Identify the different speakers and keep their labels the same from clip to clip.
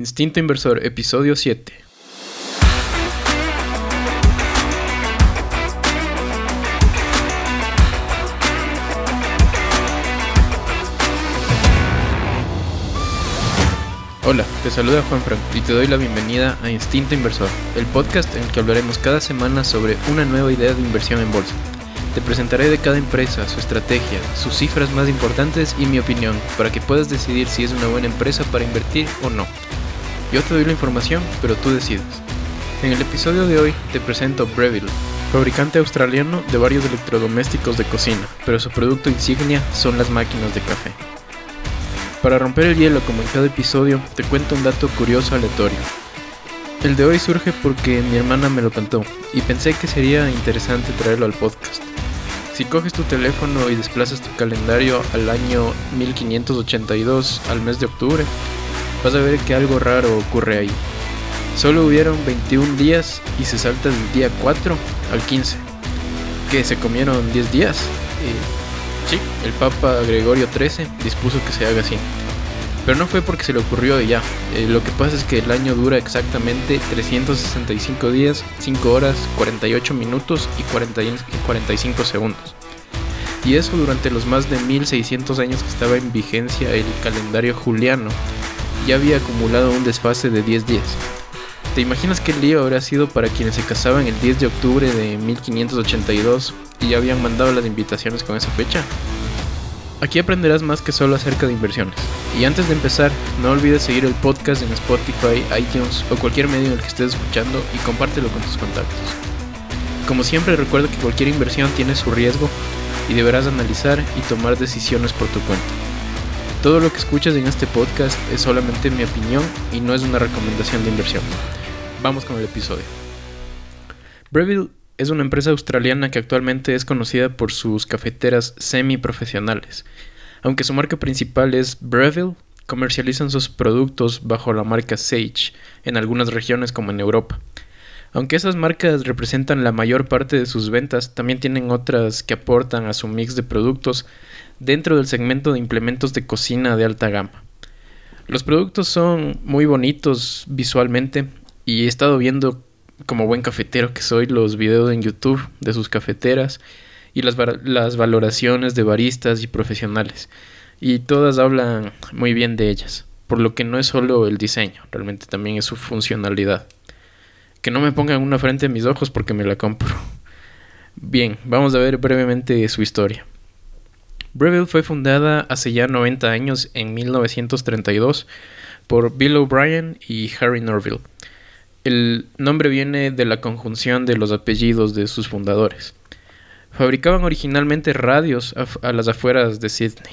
Speaker 1: Instinto Inversor, episodio 7. Hola, te saluda Juan Frank y te doy la bienvenida a Instinto Inversor, el podcast en el que hablaremos cada semana sobre una nueva idea de inversión en bolsa. Te presentaré de cada empresa, su estrategia, sus cifras más importantes y mi opinión, para que puedas decidir si es una buena empresa para invertir o no. Yo te doy la información, pero tú decides. En el episodio de hoy te presento Breville, fabricante australiano de varios electrodomésticos de cocina, pero su producto insignia son las máquinas de café. Para romper el hielo como en cada episodio, te cuento un dato curioso aleatorio. El de hoy surge porque mi hermana me lo contó y pensé que sería interesante traerlo al podcast. Si coges tu teléfono y desplazas tu calendario al año 1582 al mes de octubre, vas a ver que algo raro ocurre ahí. Solo hubieron 21 días y se salta del día 4 al 15. ¿Que se comieron 10 días? Eh, Sí, el Papa Gregorio XIII dispuso que se haga así. Pero no fue porque se le ocurrió y ya. Eh, lo que pasa es que el año dura exactamente 365 días, 5 horas, 48 minutos y 45 segundos. Y eso durante los más de 1600 años que estaba en vigencia el calendario juliano, ya había acumulado un desfase de 10 días. ¿Te imaginas qué lío habría sido para quienes se casaban el 10 de octubre de 1582 y ya habían mandado las invitaciones con esa fecha? Aquí aprenderás más que solo acerca de inversiones. Y antes de empezar, no olvides seguir el podcast en Spotify, iTunes o cualquier medio en el que estés escuchando y compártelo con tus contactos. Como siempre recuerda que cualquier inversión tiene su riesgo y deberás analizar y tomar decisiones por tu cuenta. Todo lo que escuchas en este podcast es solamente mi opinión y no es una recomendación de inversión. Vamos con el episodio. Breville es una empresa australiana que actualmente es conocida por sus cafeteras semi-profesionales. Aunque su marca principal es Breville, comercializan sus productos bajo la marca Sage en algunas regiones como en Europa. Aunque esas marcas representan la mayor parte de sus ventas, también tienen otras que aportan a su mix de productos dentro del segmento de implementos de cocina de alta gama. Los productos son muy bonitos visualmente y he estado viendo como buen cafetero que soy los videos en YouTube de sus cafeteras y las, valoraciones de baristas y profesionales y todas hablan muy bien de ellas, por lo que no es solo el diseño, realmente también es su funcionalidad. Que no me pongan una frente a mis ojos porque me la compro. Bien, vamos a ver brevemente su historia. Breville fue fundada hace ya 90 años en 1932 por Bill O'Brien y Harry Norville. El nombre viene de la conjunción de los apellidos de sus fundadores. Fabricaban originalmente radios a, las afueras de Sydney.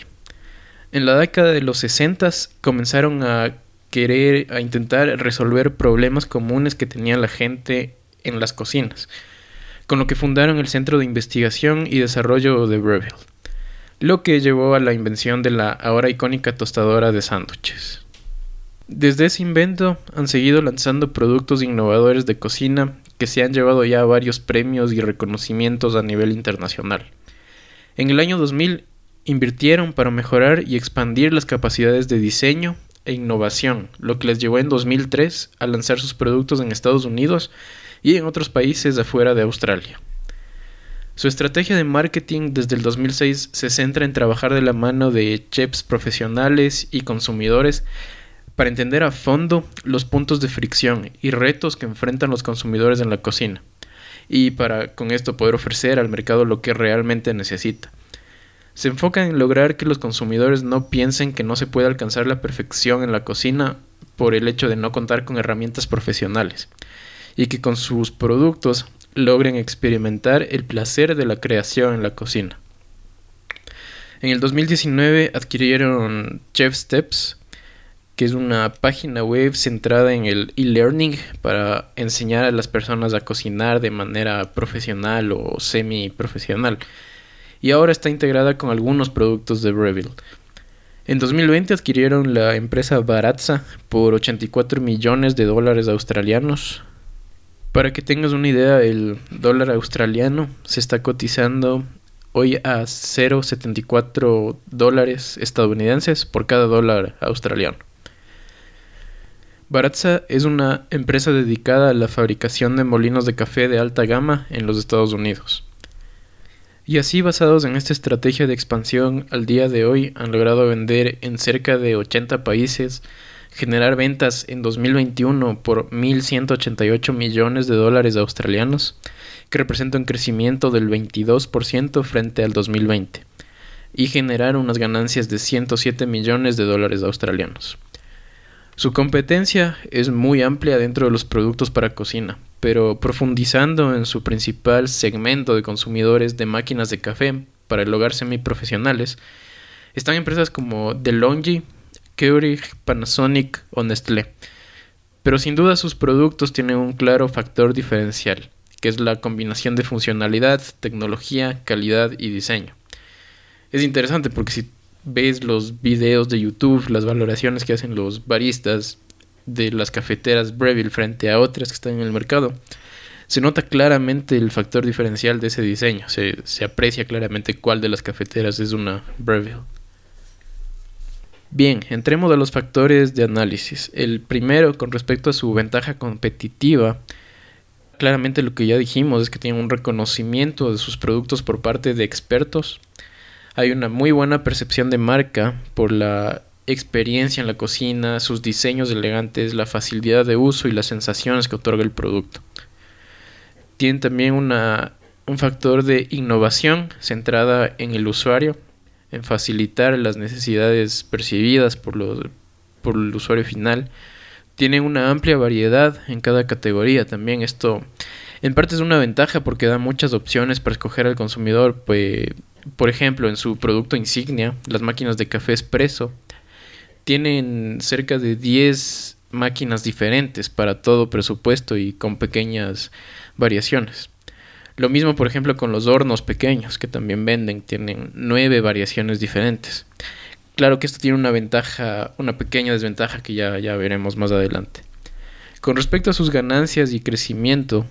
Speaker 1: En la década de los 60 comenzaron a querer, a intentar resolver problemas comunes que tenía la gente en las cocinas, con lo que fundaron el Centro de Investigación y Desarrollo de Breville lo que llevó a la invención de la ahora icónica tostadora de sándwiches. Desde ese invento han seguido lanzando productos innovadores de cocina que se han llevado ya varios premios y reconocimientos a nivel internacional. En el año 2000 invirtieron para mejorar y expandir las capacidades de diseño e innovación, lo que les llevó en 2003 a lanzar sus productos en Estados Unidos y en otros países afuera de Australia. Su estrategia de marketing desde el 2006 se centra en trabajar de la mano de chefs profesionales y consumidores para entender a fondo los puntos de fricción y retos que enfrentan los consumidores en la cocina, y para con esto poder ofrecer al mercado lo que realmente necesita. Se enfoca en lograr que los consumidores no piensen que no se puede alcanzar la perfección en la cocina por el hecho de no contar con herramientas profesionales, y que con sus productos logren experimentar el placer de la creación en la cocina. En el 2019 adquirieron Chef Steps, que es una página web centrada en el e-learning para enseñar a las personas a cocinar de manera profesional o semi-profesional. Y ahora está integrada con algunos productos de Breville. En 2020 adquirieron la empresa Baratza por 84 millones de dólares australianos, para que tengas una idea, el dólar australiano se está cotizando hoy a 0,74 dólares estadounidenses por cada dólar australiano. Baratza es una empresa dedicada a la fabricación de molinos de café de alta gama en los Estados Unidos. Y así basados en esta estrategia de expansión, al día de hoy han logrado vender en cerca de 80 países, generar ventas en 2021 por 1.188 millones de dólares australianos, que representa un crecimiento del 22% frente al 2020, y generar unas ganancias de 107 millones de dólares australianos. Su competencia es muy amplia dentro de los productos para cocina, pero profundizando en su principal segmento de consumidores de máquinas de café para el hogar semiprofesionales, están empresas como DeLonghi, Keurig, Panasonic o Nestlé. Pero sin duda sus productos tienen un claro factor diferencial, que es la combinación de funcionalidad, tecnología, calidad y diseño. Es interesante porque si ves los videos de YouTube, las valoraciones que hacen los baristas de las cafeteras Breville frente a otras que están en el mercado, se nota claramente el factor diferencial de ese diseño. Se, se aprecia claramente cuál de las cafeteras es una Breville. Bien, entremos a los factores de análisis. El primero, con respecto a su ventaja competitiva, claramente lo que ya dijimos es que tiene un reconocimiento de sus productos por parte de expertos hay una muy buena percepción de marca por la experiencia en la cocina, sus diseños elegantes, la facilidad de uso y las sensaciones que otorga el producto. Tiene también una, un factor de innovación centrada en el usuario, en facilitar las necesidades percibidas por, por el usuario final. Tienen una amplia variedad en cada categoría también. Esto en parte es una ventaja porque da muchas opciones para escoger al consumidor, pues por ejemplo, en su producto insignia, las máquinas de café expreso, tienen cerca de 10 máquinas diferentes para todo presupuesto y con pequeñas variaciones. Lo mismo, por ejemplo, con los hornos pequeños que también venden, tienen nueve variaciones diferentes. Claro que esto tiene una ventaja, una pequeña desventaja que ya, ya veremos más adelante. Con respecto a sus ganancias y crecimiento,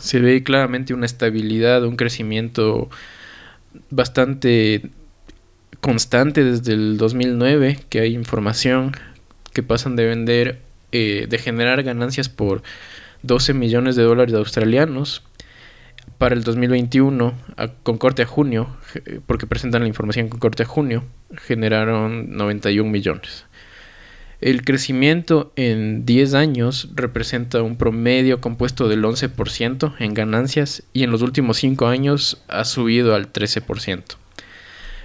Speaker 1: se ve claramente una estabilidad, un crecimiento bastante constante desde el 2009 que hay información que pasan de vender, eh, de generar ganancias por 12 millones de dólares australianos para el 2021 con corte a junio, porque presentan la información con corte a junio, generaron 91 millones. El crecimiento en 10 años representa un promedio compuesto del 11% en ganancias y en los últimos 5 años ha subido al 13%.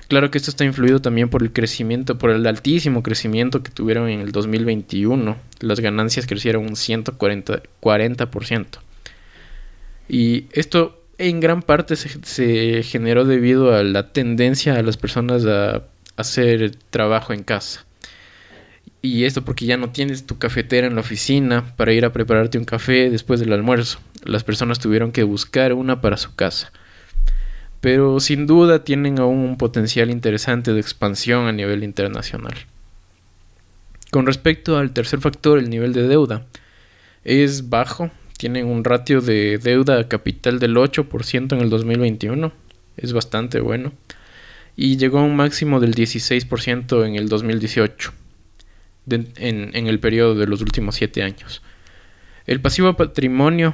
Speaker 1: Claro que esto está influido también por el crecimiento, por el altísimo crecimiento que tuvieron en el 2021. Las ganancias crecieron un 140%. 40%. Y esto en gran parte se, generó debido a la tendencia a las personas a hacer trabajo en casa. Y esto porque ya no tienes tu cafetera en la oficina para ir a prepararte un café después del almuerzo. Las personas tuvieron que buscar una para su casa. Pero sin duda tienen aún un potencial interesante de expansión a nivel internacional. Con respecto al tercer factor, el nivel de deuda, es bajo. Tienen un ratio de deuda a capital del 8% en el 2021. Es bastante bueno. Y llegó a un máximo del 16% en el 2018 en, el periodo de los últimos 7 años. El pasivo patrimonio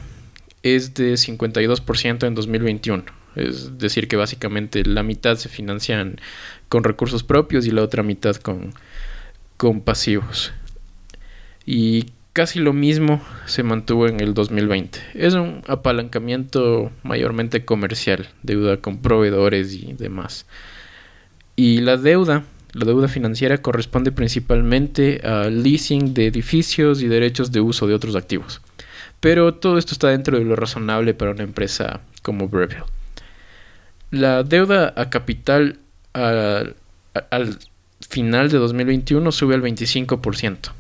Speaker 1: es de 52% en 2021. Es decir, que básicamente la mitad se financian con recursos propios y la otra mitad con, con pasivos. Y casi lo mismo se mantuvo en el 2020. Es un apalancamiento mayormente comercial, deuda con proveedores y demás. Y la deuda la deuda financiera corresponde principalmente al leasing de edificios y derechos de uso de otros activos. Pero todo esto está dentro de lo razonable para una empresa como Breville. La deuda a capital al, final de 2021 sube al 25%.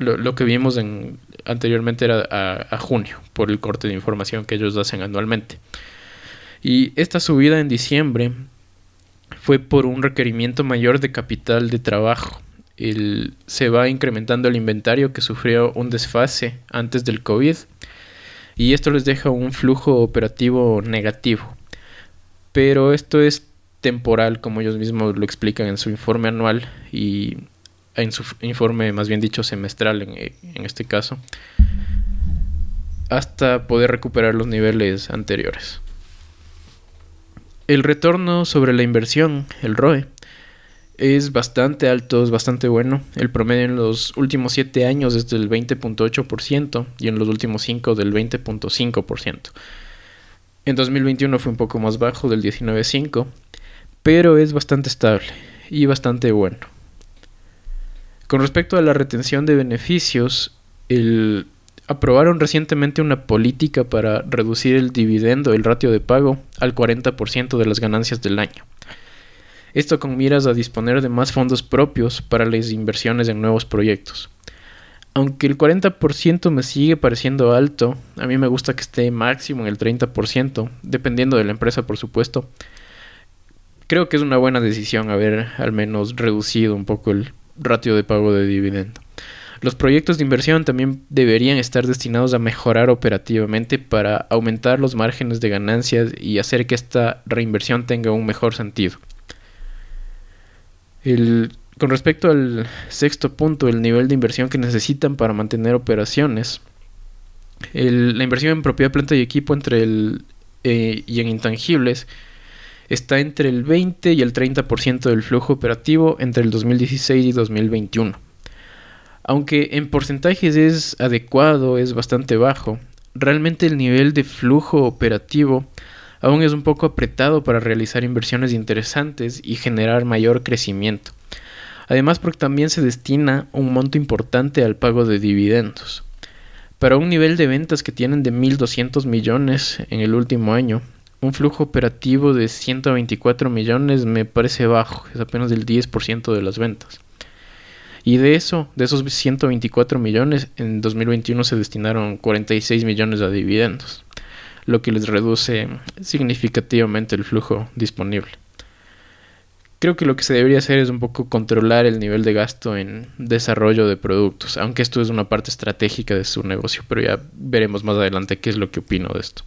Speaker 1: Lo, que vimos en, anteriormente era a, junio, por el corte de información que ellos hacen anualmente. Y esta subida en diciembre fue por un requerimiento mayor de capital de trabajo. se va incrementando el inventario que sufrió un desfase antes del COVID y esto les deja un flujo operativo negativo. Pero esto es temporal, como ellos mismos lo explican en su informe anual, y en su informe más bien dicho semestral en, en este caso, hasta poder recuperar los niveles anteriores. El retorno sobre la inversión, el ROE, es bastante alto, es bastante bueno. El promedio en los últimos 7 años es del 20.8% y en los últimos 5 del 20.5%. En 2021 fue un poco más bajo, del 19.5%, pero es bastante estable y bastante bueno. Con respecto a la retención de beneficios, aprobaron recientemente una política para reducir el dividendo, el ratio de pago, al 40% de las ganancias del año. Esto con miras a disponer de más fondos propios para las inversiones en nuevos proyectos. Aunque el 40% me sigue pareciendo alto, a mí me gusta que esté máximo en el 30%, dependiendo de la empresa por supuesto. Creo que es una buena decisión haber al menos reducido un poco el ratio de pago de dividendo. Los proyectos de inversión también deberían estar destinados a mejorar operativamente para aumentar los márgenes de ganancias y hacer que esta reinversión tenga un mejor sentido. con respecto al sexto punto, el nivel de inversión que necesitan para mantener operaciones, la inversión en propiedad, planta y equipo entre el, eh, y en intangibles está entre el 20 y el 30% del flujo operativo entre el 2016 y 2021. Aunque en porcentajes es adecuado, es bastante bajo, realmente el nivel de flujo operativo aún es un poco apretado para realizar inversiones interesantes y generar mayor crecimiento. Además porque también se destina un monto importante al pago de dividendos. Para un nivel de ventas que tienen de 1.200 millones en el último año, un flujo operativo de 124 millones me parece bajo, es apenas el 10% de las ventas. Y de eso, de esos 124 millones, en 2021 se destinaron 46 millones a dividendos, lo que les reduce significativamente el flujo disponible. Creo que lo que se debería hacer es un poco controlar el nivel de gasto en desarrollo de productos, aunque esto es una parte estratégica de su negocio, pero ya veremos más adelante qué es lo que opino de esto.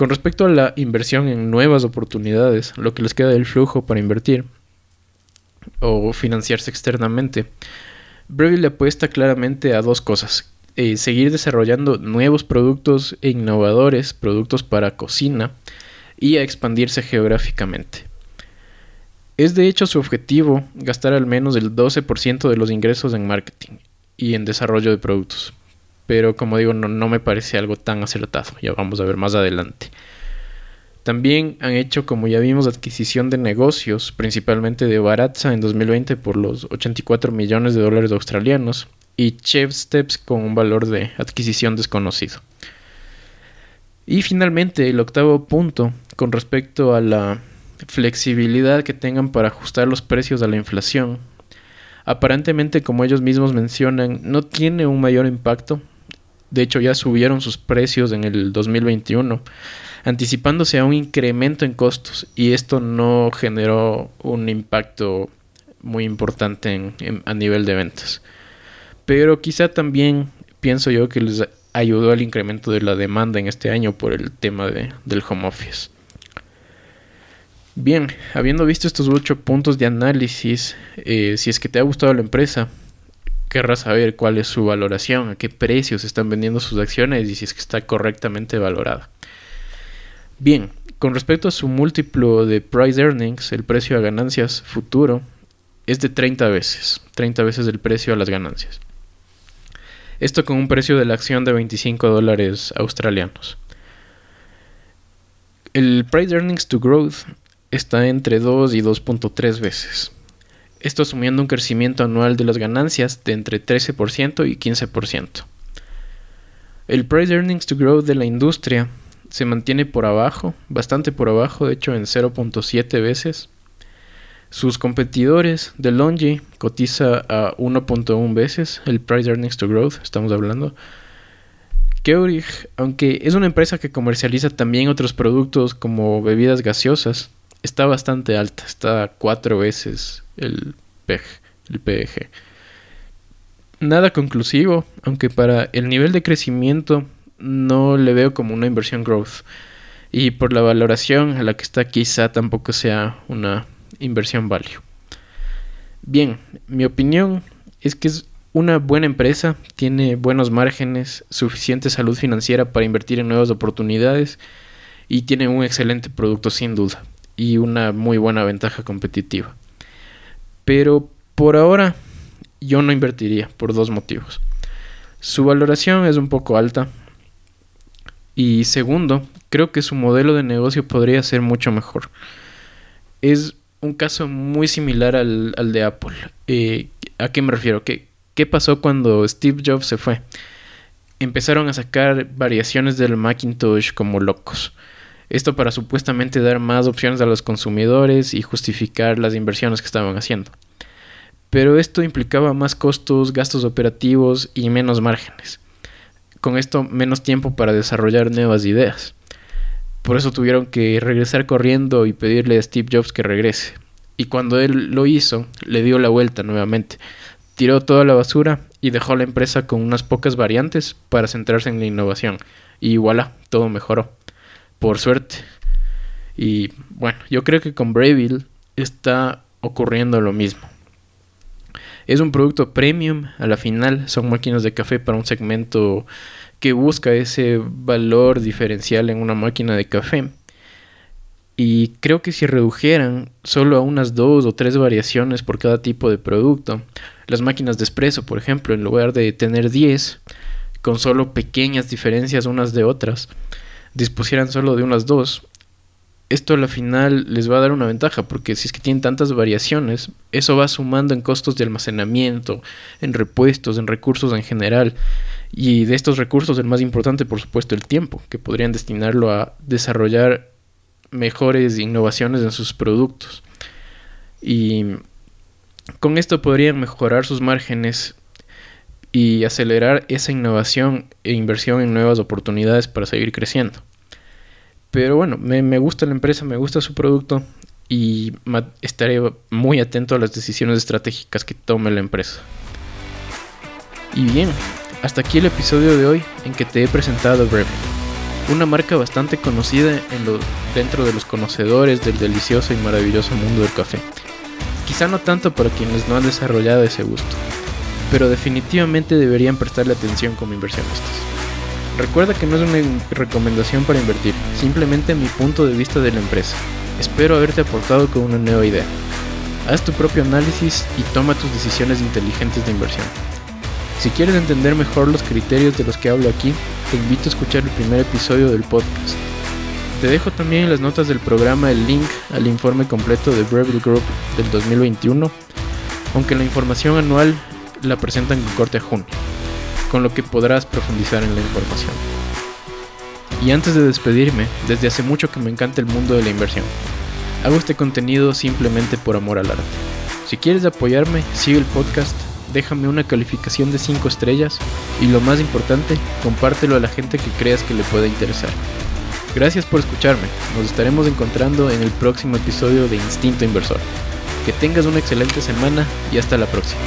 Speaker 1: Con respecto a la inversión en nuevas oportunidades, lo que les queda del flujo para invertir o financiarse externamente. Breville apuesta claramente a dos cosas. Eh, seguir desarrollando nuevos productos e innovadores, productos para cocina, y a expandirse geográficamente. Es de hecho su objetivo gastar al menos el 12% de los ingresos en marketing y en desarrollo de productos. Pero como digo, no, no me parece algo tan acertado. Ya vamos a ver más adelante. También han hecho, como ya vimos, adquisición de negocios, principalmente de Baratza en 2020 por los 84 millones de dólares australianos y Chef Steps con un valor de adquisición desconocido. Y finalmente, el octavo punto con respecto a la flexibilidad que tengan para ajustar los precios a la inflación. Aparentemente, como ellos mismos mencionan, no tiene un mayor impacto. De hecho, ya subieron sus precios en el 2021 anticipándose a un incremento en costos y esto no generó un impacto muy importante a nivel de ventas. Pero quizá también pienso yo que les ayudó al incremento de la demanda en este año por el tema de, del home office. Bien, habiendo visto estos ocho puntos de análisis, eh, si es que te ha gustado la empresa, querrás saber cuál es su valoración, a qué precios están vendiendo sus acciones y si es que está correctamente valorada. Bien, con respecto a su múltiplo de price earnings, el precio a ganancias futuro es de 30 veces, 30 veces el precio a las ganancias. Esto con un precio de la acción de 25 dólares australianos. El price earnings to growth está entre 2 y 2.3 veces. Esto asumiendo un crecimiento anual de las ganancias de entre 13% y 15%. El price earnings to growth de la industria se mantiene por abajo, bastante por abajo, de hecho en 0.7 veces. Sus competidores, de Longi cotiza a 1.1 veces el Price Earnings to Growth, estamos hablando. Keurig, aunque es una empresa que comercializa también otros productos como bebidas gaseosas, está bastante alta, está 4 veces el PEG, el PEG. Nada conclusivo, aunque para el nivel de crecimiento no le veo como una inversión growth. Y por la valoración a la que está quizá tampoco sea una inversión value. Bien, mi opinión es que es una buena empresa, tiene buenos márgenes, suficiente salud financiera para invertir en nuevas oportunidades y tiene un excelente producto sin duda y una muy buena ventaja competitiva. Pero por ahora yo no invertiría por dos motivos. Su valoración es un poco alta y segundo, creo que su modelo de negocio podría ser mucho mejor. Es un caso muy similar al, de Apple. Eh, ¿A qué me refiero? ¿Qué, ¿Qué pasó cuando Steve Jobs se fue? Empezaron a sacar variaciones del Macintosh como locos. Esto para supuestamente dar más opciones a los consumidores y justificar las inversiones que estaban haciendo. Pero esto implicaba más costos, gastos operativos y menos márgenes. Con esto menos tiempo para desarrollar nuevas ideas. Por eso tuvieron que regresar corriendo y pedirle a Steve Jobs que regrese. Y cuando él lo hizo, le dio la vuelta nuevamente. Tiró toda la basura y dejó la empresa con unas pocas variantes para centrarse en la innovación. Y voilà, todo mejoró por suerte. Y bueno, yo creo que con Brayville está ocurriendo lo mismo. Es un producto premium, a la final son máquinas de café para un segmento que busca ese valor diferencial en una máquina de café. Y creo que si redujeran solo a unas dos o tres variaciones por cada tipo de producto, las máquinas de espresso, por ejemplo, en lugar de tener 10, con solo pequeñas diferencias unas de otras, dispusieran solo de unas dos, esto a la final les va a dar una ventaja, porque si es que tienen tantas variaciones, eso va sumando en costos de almacenamiento, en repuestos, en recursos en general. Y de estos recursos el más importante, por supuesto, el tiempo, que podrían destinarlo a desarrollar mejores innovaciones en sus productos. Y con esto podrían mejorar sus márgenes y acelerar esa innovación e inversión en nuevas oportunidades para seguir creciendo. Pero bueno, me, gusta la empresa, me gusta su producto y estaré muy atento a las decisiones estratégicas que tome la empresa. Y bien, hasta aquí el episodio de hoy en que te he presentado Brev, una marca bastante conocida dentro de los conocedores del delicioso y maravilloso mundo del café. Quizá no tanto para quienes no han desarrollado ese gusto, pero definitivamente deberían prestarle atención como inversionistas. Recuerda que no es una recomendación para invertir, simplemente mi punto de vista de la empresa. Espero haberte aportado con una nueva idea. Haz tu propio análisis y toma tus decisiones inteligentes de inversión. Si quieres entender mejor los criterios de los que hablo aquí, te invito a escuchar el primer episodio del podcast. Te dejo también en las notas del programa el link al informe completo de Breville Group del 2021, aunque la información anual la presentan con corte a junio, con lo que podrás profundizar en la información. Y antes de despedirme, desde hace mucho que me encanta el mundo de la inversión. Hago este contenido simplemente por amor al arte. Si quieres apoyarme, sigue el podcast, déjame una calificación de 5 estrellas y lo más importante, compártelo a la gente que creas que le pueda interesar. Gracias por escucharme, nos estaremos encontrando en el próximo episodio de Instinto Inversor. Que tengas una excelente semana y hasta la próxima.